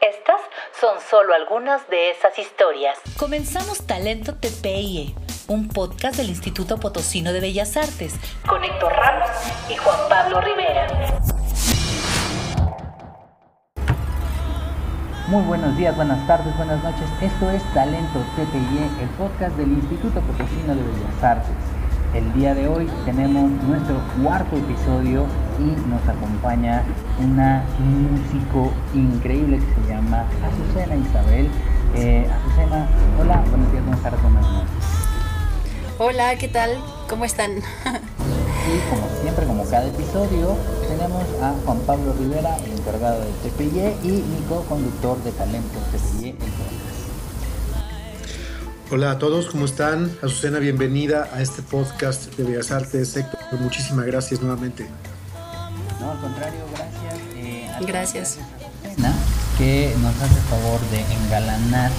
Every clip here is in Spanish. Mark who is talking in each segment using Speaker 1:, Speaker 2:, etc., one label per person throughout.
Speaker 1: Estas son solo algunas de esas historias. Comenzamos Talento TPIE, un podcast del Instituto Potosino de Bellas Artes, con Héctor Ramos y Juan Pablo Rivera.
Speaker 2: Muy buenos días, buenas tardes, buenas noches. Esto es Talento TPIE, el podcast del Instituto Potosino de Bellas Artes. El día de hoy tenemos nuestro cuarto episodio y nos acompaña una músico increíble que se llama Azucena Isabel. Eh, Azucena, hola, buenos días, buenas tardes, buenas noches.
Speaker 3: Hola, ¿qué tal? ¿Cómo están?
Speaker 2: y como siempre, como cada episodio, tenemos a Juan Pablo Rivera, el encargado de TPY, y mi co-conductor de Talento TPY,
Speaker 4: Hola a todos, ¿cómo están? Azucena, bienvenida a este podcast de Bellas Artes. Héctor, muchísimas gracias nuevamente.
Speaker 2: No, al contrario, gracias.
Speaker 3: Eh, gracias.
Speaker 2: Azucena, que nos hace favor de engalanar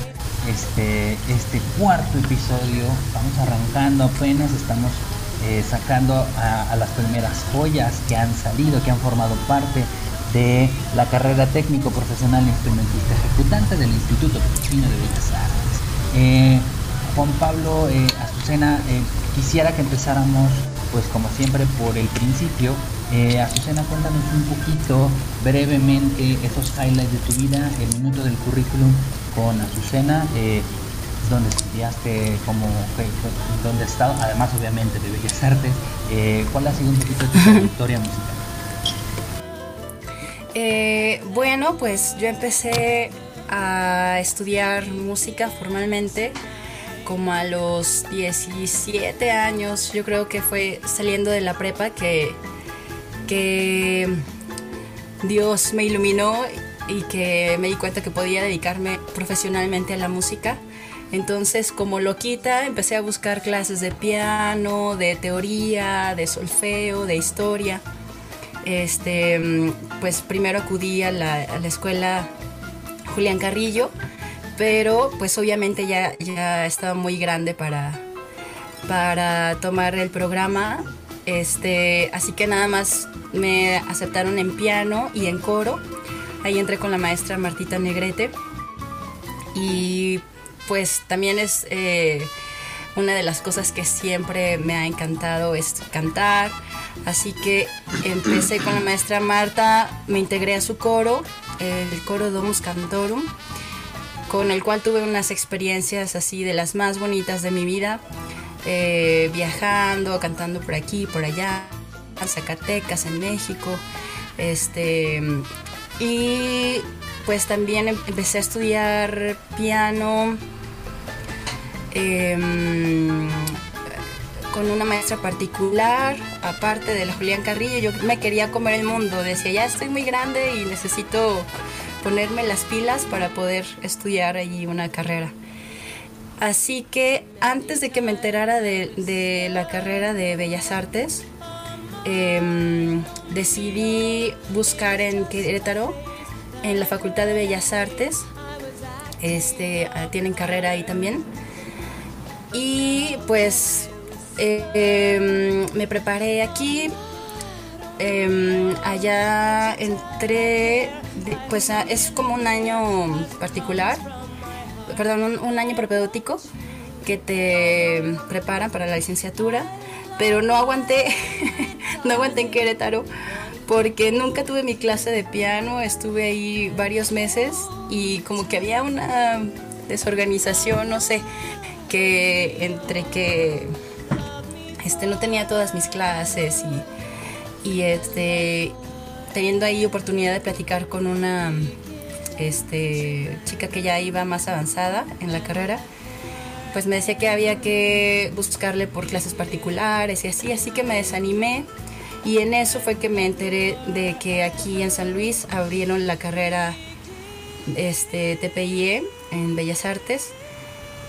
Speaker 2: este, este cuarto episodio. Estamos arrancando apenas, estamos eh, sacando a, a, las primeras joyas que han salido, que han formado parte de la carrera técnico profesional instrumentista ejecutante del Instituto Potosino de Bellas Artes. Eh, Juan Pablo, eh, Azucena, eh, quisiera que empezáramos, pues como siempre, por el principio. Eh, Azucena, cuéntanos un poquito, brevemente, esos highlights de tu vida, el minuto del currículum con Azucena, eh, dónde estudiaste, cómo, dónde has estado, además obviamente de Bellas Artes, ¿cuál ha sido un poquito tu trayectoria musical?
Speaker 3: Bueno, pues yo empecé a estudiar música formalmente como a los 17 años, yo creo que fue saliendo de la prepa que, que Dios me iluminó y que me di cuenta que podía dedicarme profesionalmente a la música. Entonces, como loquita, empecé a buscar clases de piano, de teoría, de solfeo, de historia. Este, pues primero acudí a la, a la escuela Julián Carrillo, pero pues obviamente ya, ya estaba muy grande para, para tomar el programa. Este, así que nada más me aceptaron en piano y en coro. Ahí entré con la maestra Martita Negrete. Y pues también es eh, una de las cosas que siempre me ha encantado es cantar. Así que empecé con la maestra Marta, me integré a su coro, el coro Domus Cantorum con el cual tuve unas experiencias así de las más bonitas de mi vida, eh, viajando, cantando por aquí, por allá, en Zacatecas, en México, este, y pues también em, empecé a estudiar piano eh, con una maestra particular, aparte de la Julián Carrillo, yo me quería comer el mundo, decía, ya estoy muy grande y necesito ponerme las pilas para poder estudiar allí una carrera. Así que antes de que me enterara de, la carrera de Bellas Artes, eh, decidí buscar en Querétaro, en la Facultad de Bellas Artes. Este, tienen carrera ahí también. Y pues eh, me preparé aquí, eh, allá entré, pues es como un año particular, perdón, un, año propedéutico que te preparan para la licenciatura, pero no aguanté, no aguanté en Querétaro porque nunca tuve mi clase de piano, estuve ahí varios meses y como que había una desorganización, no sé, que entre que este, no tenía todas mis clases y este teniendo ahí oportunidad de platicar con una este, chica que ya iba más avanzada en la carrera, pues me decía que había que buscarle por clases particulares y así, así que me desanimé. Y en eso fue que me enteré de que aquí en San Luis abrieron la carrera este, TPIE en Bellas Artes.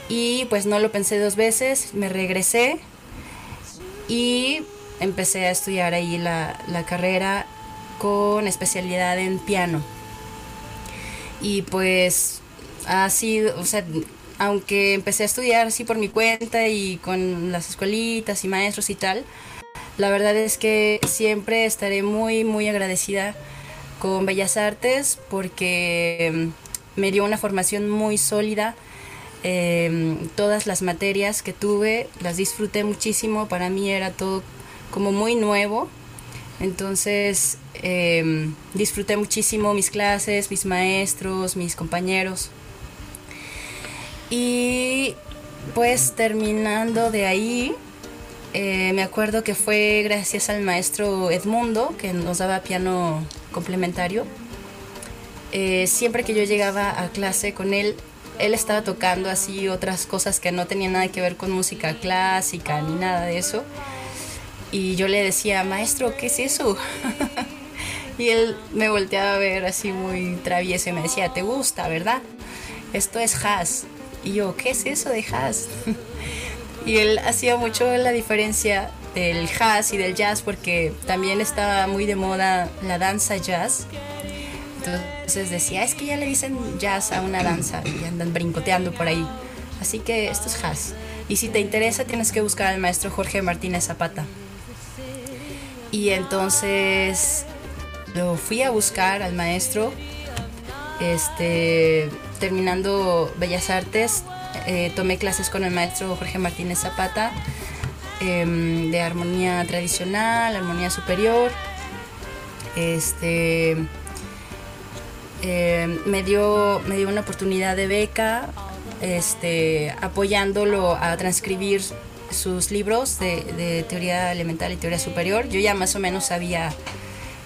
Speaker 3: Y pues no lo pensé dos veces, me regresé y empecé a estudiar ahí la, la carrera con especialidad en piano. Y pues así, o sea, aunque empecé a estudiar así por mi cuenta y con las escuelitas y maestros y tal, la verdad es que siempre estaré muy, muy agradecida con Bellas Artes porque mm, me dio una formación muy sólida. Em, todas las materias que tuve las disfruté muchísimo, para mí era todo como muy nuevo. Entonces em, disfruté muchísimo mis clases, mis maestros, mis compañeros. Y pues terminando de ahí, eh, me acuerdo que fue gracias al maestro Edmundo, que nos daba piano complementario. Eh, siempre que yo llegaba a clase con él, él estaba tocando así otras cosas que no tenían nada que ver con música clásica ni nada de eso. Y yo le decía, maestro, ¿qué es eso? y él me volteaba a ver así muy travieso y me decía, ¿te gusta, verdad? Esto es jazz. Y yo, ¿qué es eso de jazz? y él hacía mucho la diferencia del jazz y del jazz porque también estaba muy de moda la danza jazz. Entonces decía, es que ya le dicen jazz a una danza y andan brincoteando por ahí. Así que esto es jazz. Y si te interesa tienes que buscar al maestro Jorge Martínez Zapata. Y entonces lo fui a buscar al maestro. Este, terminando Bellas Artes, eh, tomé clases con el maestro Jorge Martínez Zapata em, de armonía tradicional, armonía superior. Este, em, me, dio, me dio una oportunidad de beca este, apoyándolo a transcribir sus libros de, teoría elemental y teoría superior. Yo ya más o menos sabía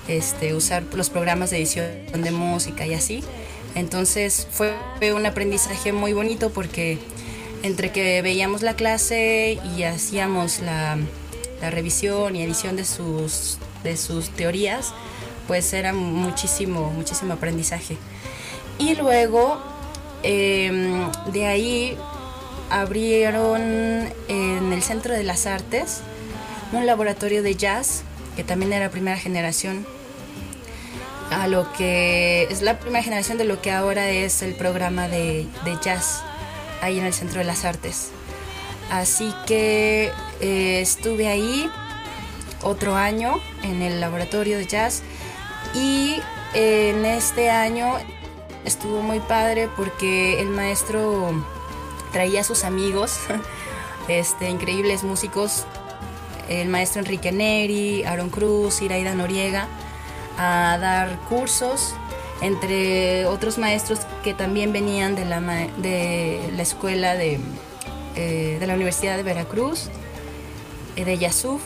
Speaker 3: este, usar los programas de edición de música y así. Entonces fue un aprendizaje muy bonito porque entre que veíamos la clase y hacíamos la, revisión y edición de sus, de sus teorías, pues era muchísimo, muchísimo aprendizaje. Y luego em, de ahí abrieron en el Centro de las Artes un laboratorio de jazz, que también era primera generación a lo que es la primera generación de lo que ahora es el programa de, jazz ahí en el Centro de las Artes. Así que eh, estuve ahí otro año en el laboratorio de jazz y en este año estuvo muy padre porque el maestro traía a sus amigos, este, increíbles músicos, el maestro Enrique Neri, Aaron Cruz, Iraida Noriega a dar cursos entre otros maestros que también venían de la, de la escuela de, eh, de la Universidad de Veracruz, eh, de Yasuf,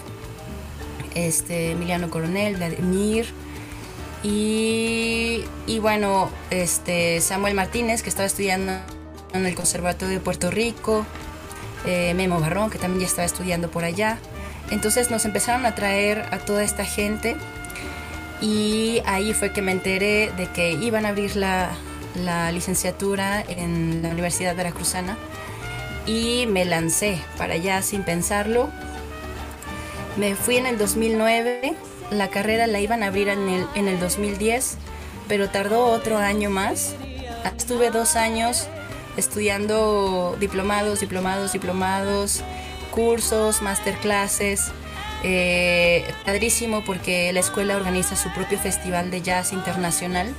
Speaker 3: este, Emiliano Coronel, Vladimir, y, y bueno, este, Samuel Martínez, que estaba estudiando en el Conservatorio de Puerto Rico, eh, Memo Barrón, que también ya estaba estudiando por allá. Entonces nos empezaron a traer a toda esta gente y ahí fue que me enteré de que iban a abrir la, licenciatura en la Universidad Veracruzana y me lancé para allá sin pensarlo. Me fui en el 2009, la carrera la iban a abrir en el, en el 2010, pero tardó otro año más. Estuve dos años estudiando diplomados, diplomados, diplomados, cursos, masterclasses eh, padrísimo porque la escuela organiza su propio festival de jazz internacional.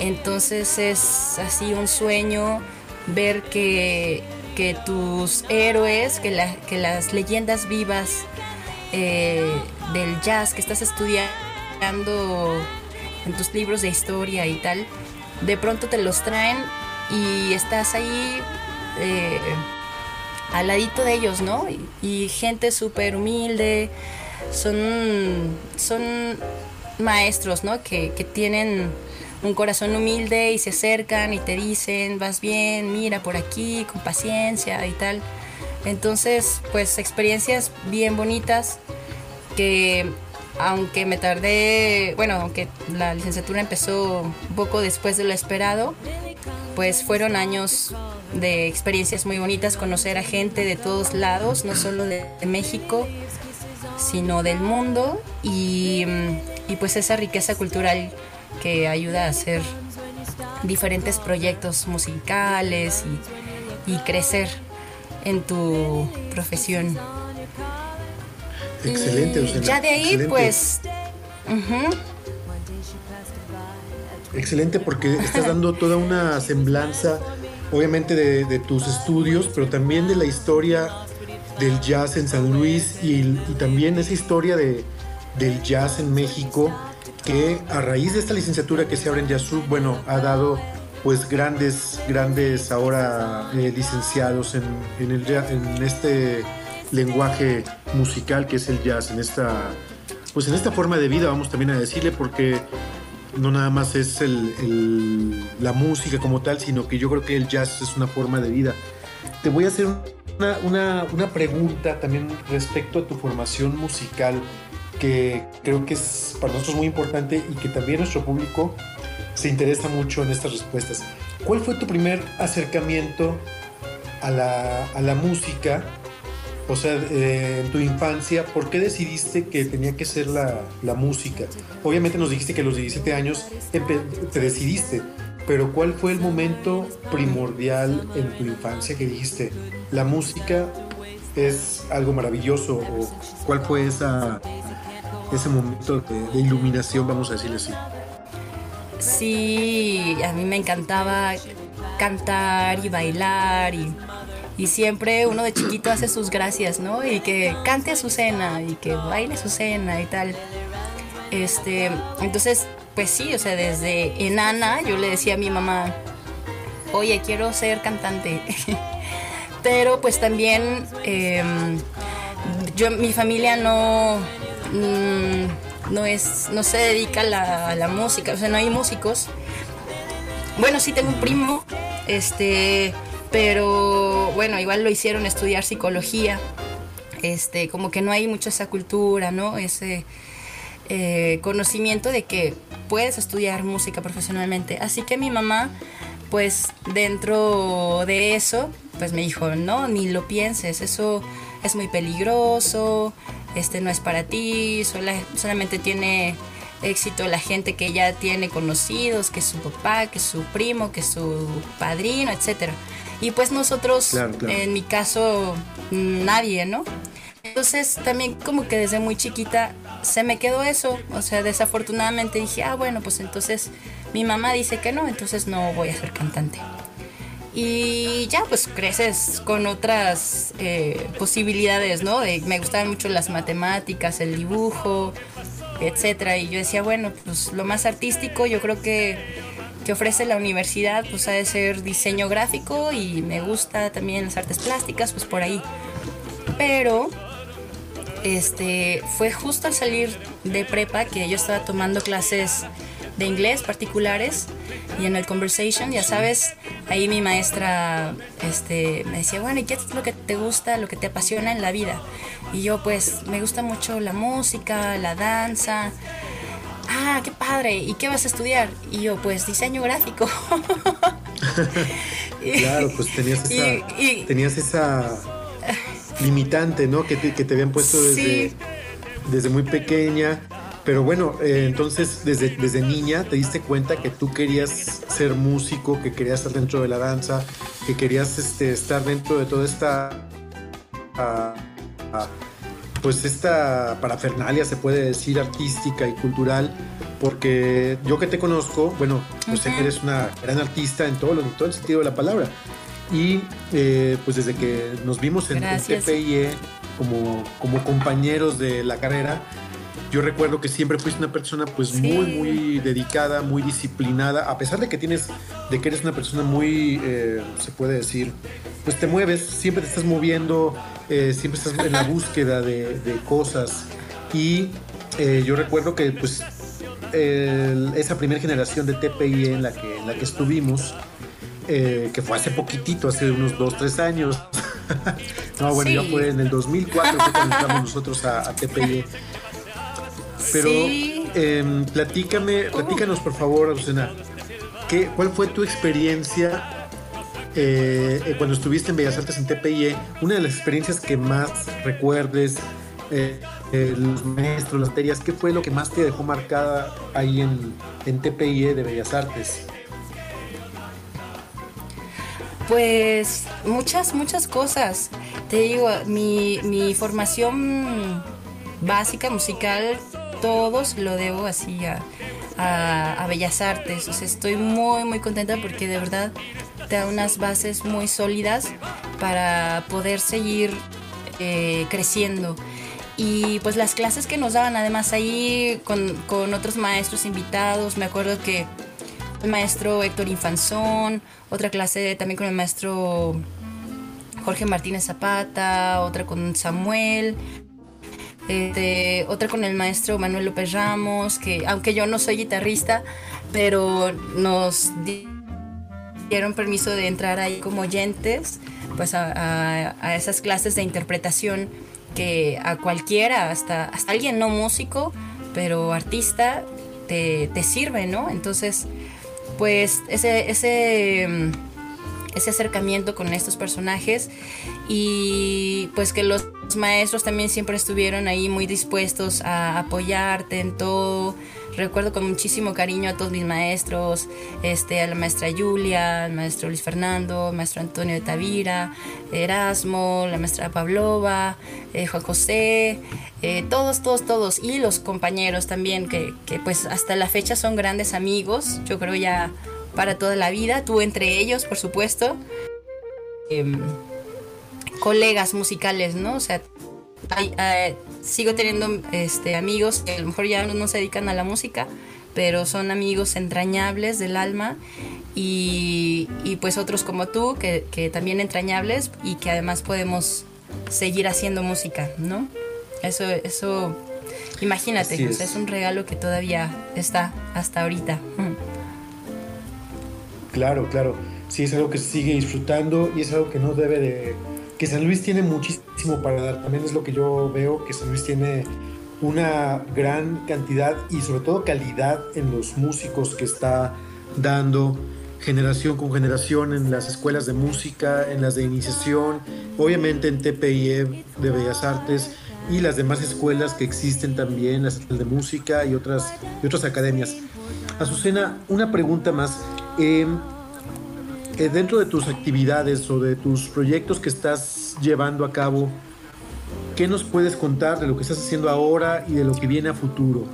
Speaker 3: Entonces es así un sueño ver que, tus héroes, que, que, las leyendas vivas eh, del jazz que estás estudiando en tus libros de historia y tal, de pronto te los traen y estás ahí eh, al ladito de ellos, ¿no? Y, gente súper humilde, son, son maestros, ¿no? Que, que tienen un corazón humilde y se acercan y te dicen, vas bien, mira por aquí, con paciencia y tal. Entonces, pues experiencias bien bonitas que aunque me tardé, bueno, aunque la licenciatura empezó poco después de lo esperado, pues fueron años de experiencias muy bonitas, conocer a gente de todos lados, no solo de, México, sino del mundo y, y, pues esa riqueza cultural que ayuda a hacer diferentes proyectos musicales y, y crecer en tu profesión.
Speaker 4: Excelente,
Speaker 3: y Ya de ahí, pues.
Speaker 4: Excelente, porque estás dando toda una semblanza, obviamente, de, tus estudios, pero también de la historia del jazz en San Luis y, también esa historia de, del jazz en México, que a raíz de esta licenciatura que se abre en Jazz bueno, ha dado pues grandes, grandes ahora eh, licenciados en, en, el, en este lenguaje musical que es el jazz, en esta, pues en esta forma de vida, vamos también a decirle, porque no nada más es la música como tal, sino que yo creo que el jazz es una forma de vida. Te voy a hacer una, una, pregunta también respecto a tu formación musical, que creo que es para nosotros muy importante y que también nuestro público se interesa mucho en estas respuestas. ¿Cuál fue tu primer acercamiento a la, a la música o sea, eh, en tu infancia, ¿por qué decidiste que tenía que ser la, música? Obviamente nos dijiste que a los 17 años te decidiste, pero ¿cuál fue el momento primordial en tu infancia que dijiste, la música es algo maravilloso? ¿O cuál fue esa, ese momento de, de iluminación, vamos a decirle así?
Speaker 3: Sí, a mí me encantaba cantar y bailar y y siempre uno de chiquito hace sus gracias, ¿no? Y que cante a su cena y que baile su cena y tal. Este, entonces, pues sí, o sea, desde enana yo le decía a mi mamá, oye, quiero ser cantante. Pero pues también em, yo, mi familia no, mm, no, es, no se dedica a la, a la música, o sea, no hay músicos. Bueno, sí tengo un primo, este, pero bueno, igual lo hicieron estudiar psicología, este, como que no hay mucha esa cultura, ¿no? Ese eh, conocimiento de que puedes estudiar música profesionalmente. Así que mi mamá, pues dentro de eso, pues me dijo, no, ni lo pienses, eso es muy peligroso, este no es para ti, solamente tiene éxito la gente que ya tiene conocidos, que es su papá, que es su primo, que es su padrino, etcétera. Y pues nosotros, en mi caso, nadie, ¿no? Entonces también como que desde muy chiquita se me quedó eso, o sea, desafortunadamente dije, ah, bueno, pues entonces mi mamá dice que no, entonces no voy a ser cantante. Y ya pues creces con otras eh, posibilidades, ¿no? me gustaban mucho las matemáticas, el dibujo, etcétera. Y yo decía, bueno, pues lo más artístico yo creo que que ofrece la universidad pues ha de ser diseño gráfico y me gusta también las artes plásticas, pues por ahí. Pero este fue justo al salir de prepa que yo estaba tomando clases de inglés particulares y en el conversation, ya sabes, ahí mi maestra este, me decía, bueno, ¿y qué es lo que te gusta, lo que te apasiona en la vida? Y yo pues me gusta mucho la música, la danza, ah, qué padre, ¿y qué vas a estudiar? Y yo, pues diseño gráfico.
Speaker 4: claro, pues tenías esa, tenías esa limitante, ¿no? Que te, que te habían puesto desde, desde muy pequeña. Pero bueno, eh, entonces desde, desde niña te diste cuenta que tú querías ser músico, que querías estar dentro de la danza, que querías este, estar dentro de toda esta... Ah, ah, pues esta parafernalia, se puede decir, artística y cultural, porque yo que te conozco, bueno, pues sé que eres una gran artista en todo, en todo el sentido de la palabra. Y eh, pues desde que nos vimos en, en TPIE como, como compañeros de la carrera, yo recuerdo que siempre fuiste una persona pues muy, muy dedicada, muy disciplinada, a pesar de que tienes, de que eres una persona muy, eh, se puede decir, pues te mueves, siempre te estás moviendo, eh, siempre estás en la búsqueda de, cosas. Y eh, yo recuerdo que pues esa primera generación de TPI en la que, en la que estuvimos, que fue hace poquitito, hace unos 2, 3 años. no, bueno, ya fue en el 2004 que entramos nosotros a, a TPI. Pero em, platícame, platícanos por favor, Azucena, ¿qué, ¿cuál fue tu experiencia eh, cuando estuviste en Bellas Artes en TPIE, una de las experiencias que más recuerdes, eh, eh, los maestros, las materias, ¿qué fue lo que más te dejó marcada ahí en, en TPIE de Bellas Artes?
Speaker 3: Pues muchas, muchas cosas. Te digo, mi, mi formación básica musical, todos lo debo así a, a, Bellas Artes. O sea, estoy muy, muy contenta porque de verdad da unas bases muy sólidas para poder seguir eh, creciendo. Y pues las clases que nos daban, además ahí con, con otros maestros invitados, me acuerdo que el maestro Héctor Infanzón, otra clase también con el maestro Jorge Martínez Zapata, otra con Samuel, este, otra con el maestro Manuel López Ramos, que aunque yo no soy guitarrista, pero nos dieron permiso de entrar ahí como oyentes pues a, esas clases de interpretación que a cualquiera, hasta, hasta alguien no músico, pero artista, te, te sirve, ¿no? Entonces, pues ese, ese, ese acercamiento con estos personajes y pues que los maestros también siempre estuvieron ahí muy dispuestos a apoyarte en todo. Recuerdo con muchísimo cariño a todos mis maestros, este, a la maestra Julia, al maestro Luis Fernando, al maestro Antonio de Tavira, Erasmo, la maestra Pavlova, eh, Juan José, eh, todos, todos, todos, y los compañeros también, que, que pues hasta la fecha son grandes amigos, yo creo ya para toda la vida, tú entre ellos, por supuesto. Em, colegas musicales, ¿no? O sea, eh, sigo teniendo este, amigos que a lo mejor ya no, se dedican a la música, pero son amigos entrañables del alma y, pues otros como tú que, también entrañables y que además podemos seguir haciendo música, ¿no? Eso, eso, imagínate, es. es un regalo que todavía está hasta ahorita.
Speaker 4: Claro, claro. Sí, es algo que se sigue disfrutando y es algo que no debe de que San Luis tiene muchísimo para dar. También es lo que yo veo, que San Luis tiene una gran cantidad y sobre todo calidad en los músicos que está dando generación con generación en las escuelas de música, en las de iniciación, obviamente en TPIE de Bellas Artes y las demás escuelas que existen también, las de música y otras, y otras academias. Azucena, una pregunta más. Eh, eh, dentro de tus actividades o de tus proyectos que estás llevando a cabo, ¿qué nos puedes contar de lo que estás haciendo ahora y de lo que viene a futuro?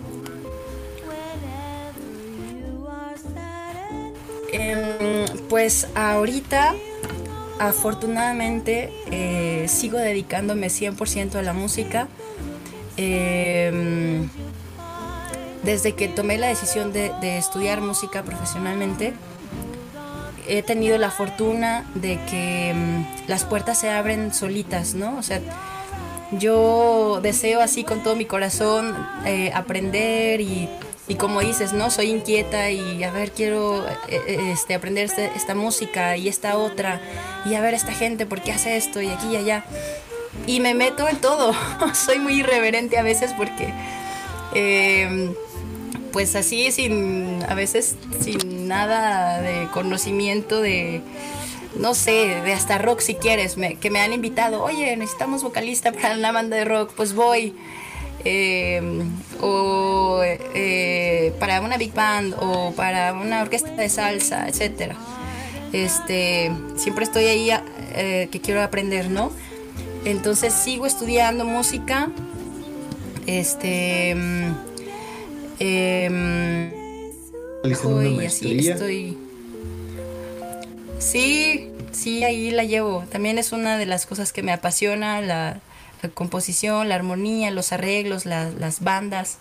Speaker 3: Em, pues ahorita, afortunadamente, eh, sigo dedicándome 100% a la música. Em, desde que tomé la decisión de estudiar música profesionalmente, he tenido la fortuna de que mm, las puertas se abren solitas, ¿no? O sea, yo deseo así con todo mi corazón eh, aprender y, como dices, ¿no? Soy inquieta y a ver, quiero eh, eh, este, aprender este, esta música y esta otra y a ver esta gente, ¿por qué hace esto y aquí y allá? Y me meto en todo. Soy muy irreverente a veces porque pues así sin a veces sin nada de conocimiento de no sé, de hasta rock si quieres, que me han invitado, oye, necesitamos vocalista para una banda de rock, pues voy. Em, o eh, para una big band o para una orquesta de salsa, etcétera. Este, siempre estoy ahí eh, que quiero aprender, ¿no? Entonces sigo estudiando música. Este así estoy. Sí, sí, ahí la llevo. También es una de las cosas que me apasiona, la, composición, la armonía, los arreglos, las bandas.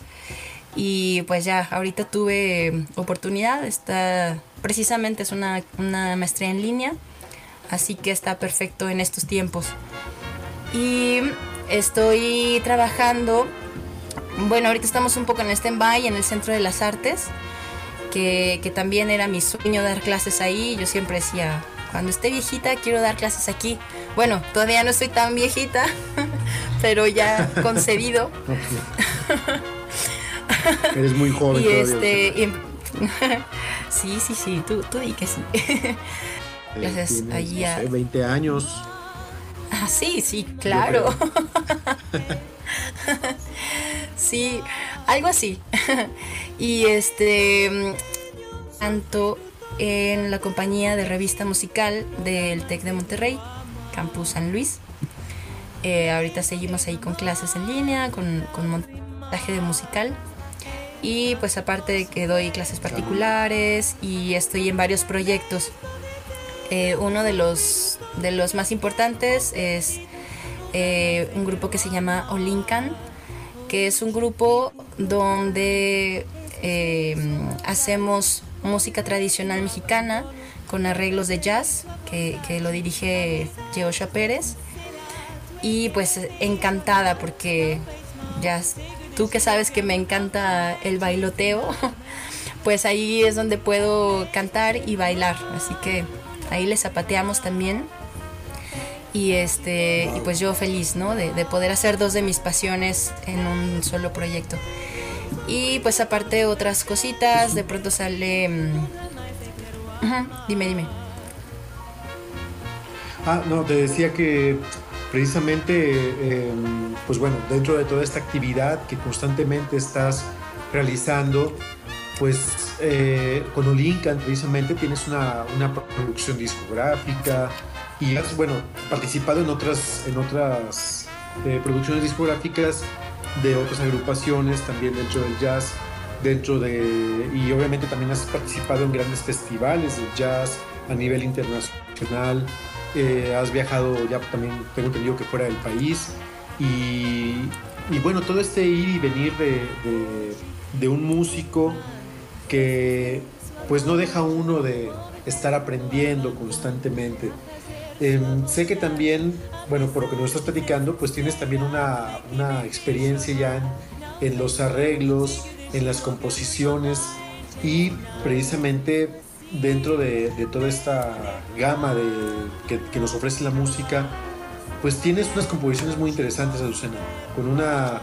Speaker 3: Y pues ya, ahorita tuve oportunidad, está, precisamente es una, una maestría en línea, así que está perfecto en estos tiempos. Y estoy trabajando bueno, ahorita estamos un poco en stand-by en el Centro de las Artes, que, también era mi sueño dar clases ahí. Yo siempre decía, cuando esté viejita quiero dar clases aquí. Bueno, todavía no estoy tan viejita, pero ya concedido.
Speaker 4: Eres muy joven.
Speaker 3: y este, sí, sí, sí, tú, tú di que sí. clases allí
Speaker 4: a... 20 años.
Speaker 3: Ah, sí, sí, claro. sí, algo así. y este, tanto en la compañía de revista musical del TEC de Monterrey, Campus San Luis. Eh, ahorita seguimos ahí con clases en línea, con, montaje de musical. Y pues aparte de que doy clases particulares y estoy en varios proyectos. Eh, uno de los, de los más importantes es eh, un grupo que se llama Olincan, que es un grupo donde hacemos música tradicional mexicana con arreglos de jazz, que, lo dirige Geosha Pérez. Y pues encantada porque ya tú que sabes que me encanta el bailoteo, pues ahí es donde puedo cantar y bailar. Así que ahí le zapateamos también. Y este, y pues yo feliz, ¿no? De, de poder hacer dos de mis pasiones en un solo proyecto. Y pues aparte otras cositas, de pronto sale... Mm, dime, dime.
Speaker 4: Ah, no, te decía que precisamente, em, pues bueno, dentro de toda esta actividad que constantemente estás realizando, pues eh, con Olincan precisamente tienes una, una, producción discográfica y has, bueno, participado en otras, en otras eh, producciones discográficas de otras agrupaciones también dentro del jazz, dentro de, y obviamente también has participado en grandes festivales de jazz a nivel internacional, eh, has viajado ya también, tengo entendido que fuera del país, y, y bueno, todo este ir y venir de, de, un músico que pues no deja uno de estar aprendiendo constantemente. Em, sé que también bueno, por lo que nos estás platicando, pues tienes también una, una experiencia ya en, los arreglos, en las composiciones y precisamente dentro de, toda esta gama de, que, nos ofrece la música, pues tienes unas composiciones muy interesantes, Azucena, con una,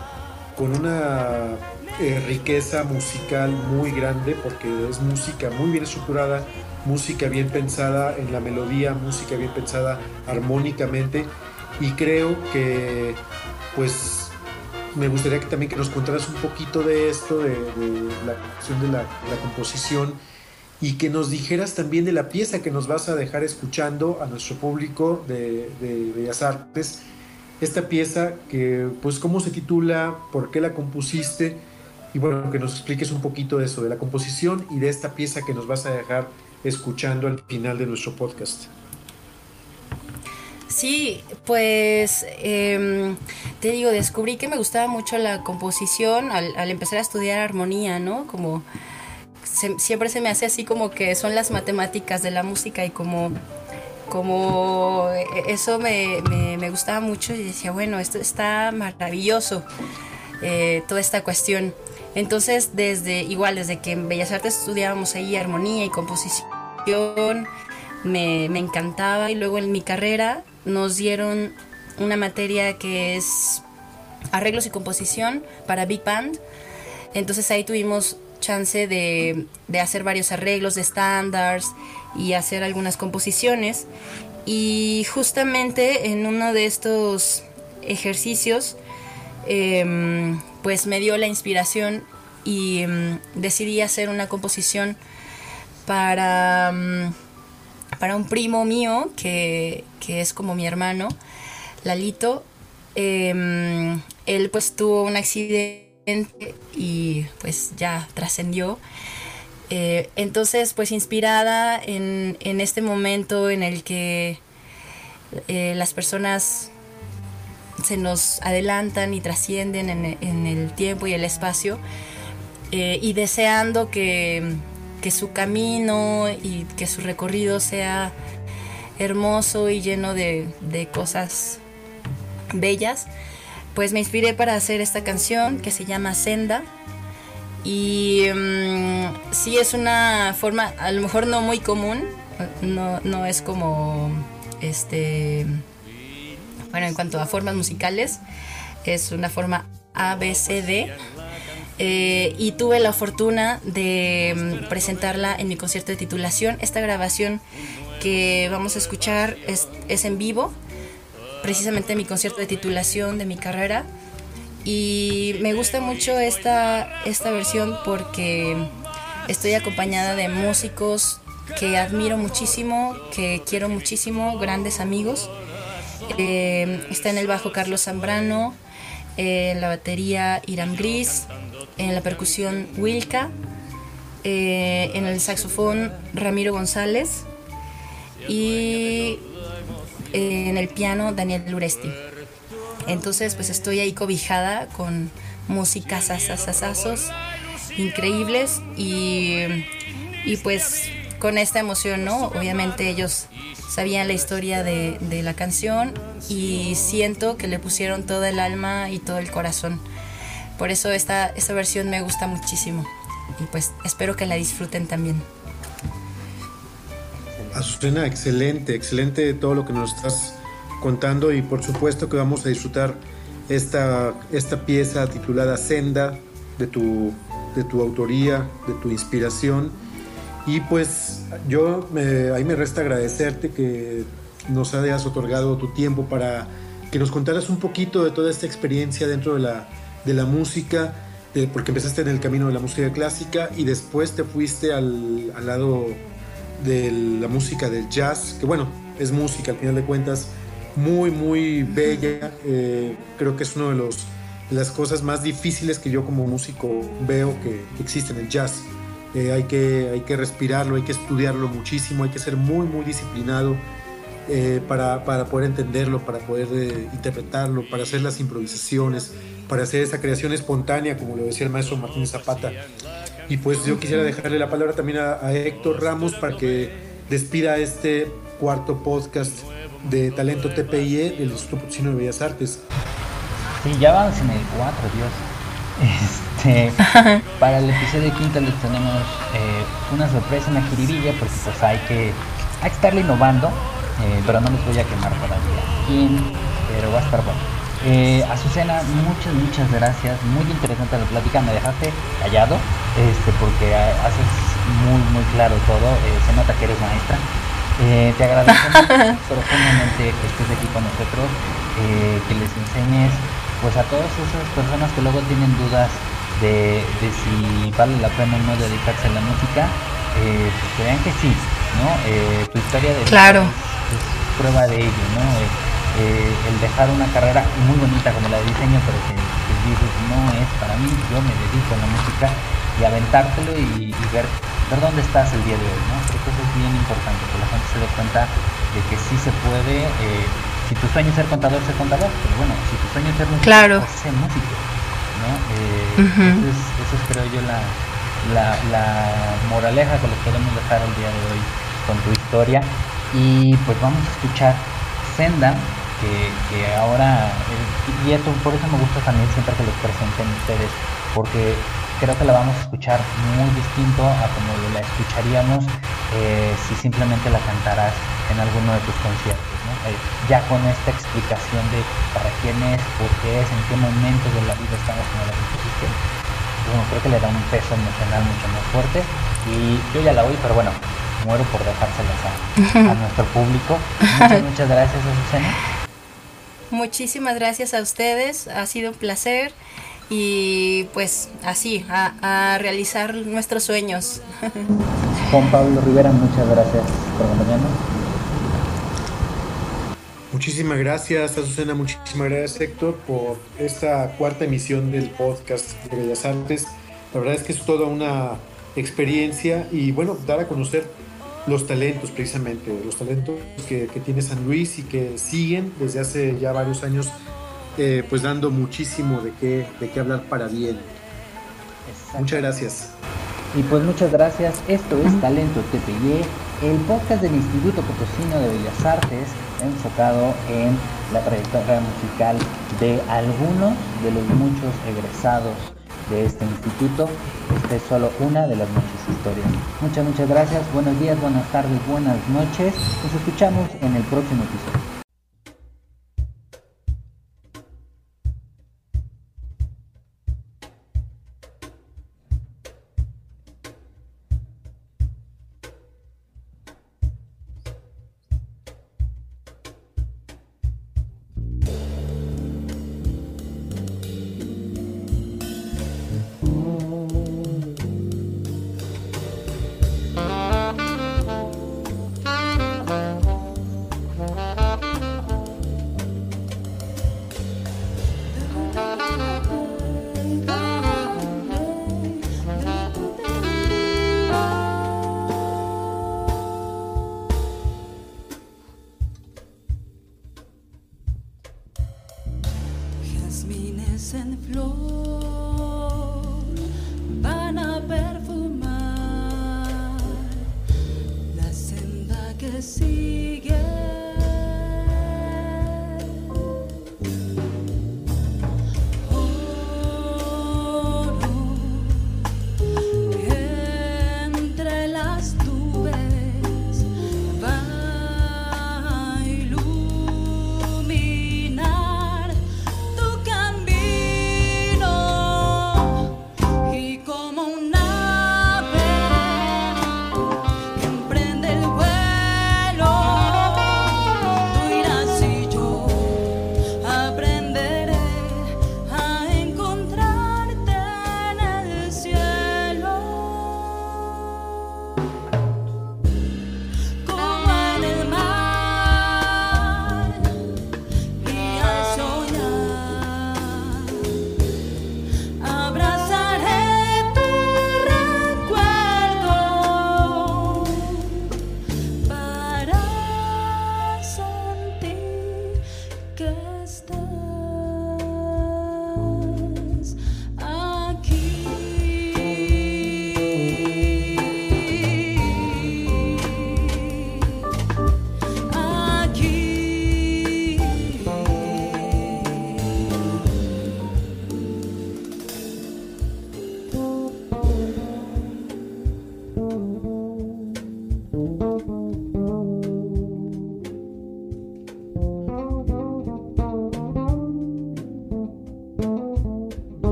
Speaker 4: con una eh, riqueza musical muy grande, porque es música muy bien estructurada, música bien pensada en la melodía, música bien pensada armónicamente. Y creo que pues me gustaría que también que nos contaras un poquito de esto, de, la cuestión de la, composición y que nos dijeras también de la pieza que nos vas a dejar escuchando a nuestro público de, de Bellas Artes. Esta pieza que pues cómo se titula, por qué la compusiste y bueno, que nos expliques un poquito de eso, de la composición y de esta pieza que nos vas a dejar escuchando al final de nuestro podcast.
Speaker 3: Sí, pues em, te digo, descubrí que me gustaba mucho la composición al, empezar a estudiar armonía, ¿no? Como siempre se me hace así como que son las matemáticas de la música y como, como e, eso me, gustaba mucho y decía, bueno, esto está maravilloso, eh, toda esta cuestión. Entonces, desde igual, desde que en Bellas Artes estudiábamos ahí armonía y composición, me, me encantaba y luego en mi carrera nos dieron una materia que es arreglos y composición para Big Band. Entonces ahí tuvimos chance de, hacer varios arreglos de estándares y hacer algunas composiciones. Y justamente en uno de estos ejercicios, em, pues me dio la inspiración y em, decidí hacer una composición para... Em, para un primo mío que, es como mi hermano, Lalito. Él pues tuvo un accidente y pues ya trascendió. Eh, entonces pues inspirada en, este momento en el que eh, las personas se nos adelantan y trascienden en, el tiempo y el espacio eh, y deseando que que su camino y que su recorrido sea hermoso y lleno de, cosas bellas, pues me inspiré para hacer esta canción que se llama Senda. Y mm, sí es una forma, a lo mejor no muy común, no, no es como, este, bueno, en cuanto a formas musicales, es una forma ABCD eh, y tuve la fortuna de mm, presentarla en mi concierto de titulación. Esta grabación que vamos a escuchar es, es en vivo, precisamente mi concierto de titulación de mi carrera. Y me gusta mucho esta, esta versión porque estoy acompañada de músicos que admiro muchísimo, que quiero muchísimo, grandes amigos. Eh, está en el bajo Carlos Zambrano, en la batería Iram Gris, en la percusión Wilka, eh, en el saxofón Ramiro González y en el piano Daniel Luresti. Entonces pues estoy ahí cobijada con músicas sasasazos increíbles y, y pues con esta emoción, ¿no? Obviamente ellos sabían la historia de, la canción y siento que le pusieron todo el alma y todo el corazón. Por eso esta, esta versión me gusta muchísimo y pues espero que la disfruten también.
Speaker 4: Azucena, excelente, excelente todo lo que nos estás contando y por supuesto que vamos a disfrutar esta, esta pieza titulada Senda de tu, de tu autoría, de tu inspiración. Y pues yo me, ahí me resta agradecerte que nos hayas otorgado tu tiempo para que nos contaras un poquito de toda esta experiencia dentro de la, de la música, porque empezaste en el camino de la música clásica y después te fuiste al, al lado de la música del jazz, que bueno, es música al final de cuentas, muy, muy bella. Eh, creo que es una de, los, de las cosas más difíciles que yo como músico veo que existe en el jazz. Eh, hay, que, hay que respirarlo, hay que estudiarlo muchísimo, hay que ser muy, muy disciplinado eh, para, para, poder entenderlo, para poder eh, interpretarlo, para hacer las improvisaciones, para hacer esa creación espontánea, como lo decía el maestro Martín Zapata. Y pues yo quisiera dejarle la palabra también a, a Héctor Ramos para que despida este cuarto podcast de Talento TPIE del Instituto Potosino de Bellas Artes.
Speaker 2: Sí, ya vamos en el 4, Dios. Este, para el episodio quinto les tenemos eh, una sorpresa, una jiribilla, porque pues hay que, hay que estarle innovando, eh, pero no les voy a quemar todavía quién, pero va a estar bueno. Eh, Azucena, muchas, muchas gracias, muy interesante la plática, me dejaste callado, este, porque haces muy, muy claro todo, eh, se nota que eres maestra. Eh, te agradecemos profundamente que estés aquí con nosotros, eh, que les enseñes pues a todas esas personas que luego tienen dudas de, de si vale la pena o no dedicarse a la música, eh, pues vean que sí, ¿no? Eh, tu historia de
Speaker 3: claro.
Speaker 2: es, es, prueba de ello, ¿no? Eh, el dejar una carrera muy bonita como la de diseño, pero que, que, dices, no es para mí, yo me dedico a la música y aventártelo y, y ver, ver dónde estás el día de hoy, ¿no? Creo que eso es bien importante, que la gente se dé cuenta de que sí se puede si tu sueño es ser contador, ser contador, pero bueno, si tu sueño es ser músico,
Speaker 3: claro.
Speaker 2: pues ser músico, ¿no? Eh, uh -huh. eso, es, creo yo, la, la, la, moraleja que les podemos dejar el día de hoy con tu historia. Y pues vamos a escuchar Senda, que, que ahora, eh, y esto por eso me gusta también siempre que los presenten ustedes, porque creo que la vamos a escuchar muy distinto a como la escucharíamos eh, si simplemente la cantaras en alguno de tus conciertos. Eh, ya con esta explicación de para quién es, por qué es, en qué momento de la vida estamos en la composición, bueno, creo que le da un peso emocional mucho más fuerte y yo ya la oí, pero bueno, muero por dejárselas a, a nuestro público. Muchas, muchas gracias, Azucena.
Speaker 3: Muchísimas gracias a ustedes, ha sido un placer y pues así, a, a realizar nuestros sueños.
Speaker 2: Juan Pablo Rivera, muchas gracias por acompañarnos.
Speaker 4: Muchísimas gracias, Azucena, muchísimas gracias, Héctor, por esta cuarta emisión del podcast de Bellas Artes. La verdad es que es toda una experiencia y bueno, dar a conocer los talentos precisamente, los talentos que, que tiene San Luis y que siguen desde hace ya varios años eh, pues dando muchísimo de qué, de qué hablar para bien. Muchas gracias.
Speaker 2: Y pues muchas gracias. Esto es Talento TPY, el podcast del Instituto Potosino de Bellas Artes, enfocado en la trayectoria musical de algunos de los muchos egresados de este instituto. Esta es solo una de las muchas historias. Muchas, muchas gracias. Buenos días, buenas tardes, buenas noches. Nos escuchamos en el próximo episodio.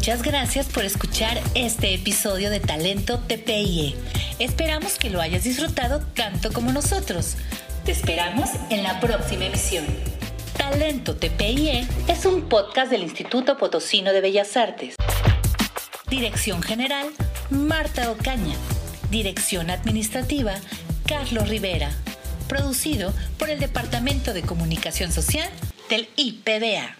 Speaker 1: Muchas gracias por escuchar este episodio de Talento TPIE. Esperamos que lo hayas disfrutado tanto como nosotros. Te esperamos en la próxima emisión. Talento TPIE es un podcast del Instituto Potosino de Bellas Artes. Dirección General, Marta Ocaña. Dirección Administrativa, Carlos Rivera. Producido por el Departamento de Comunicación Social del IPBA.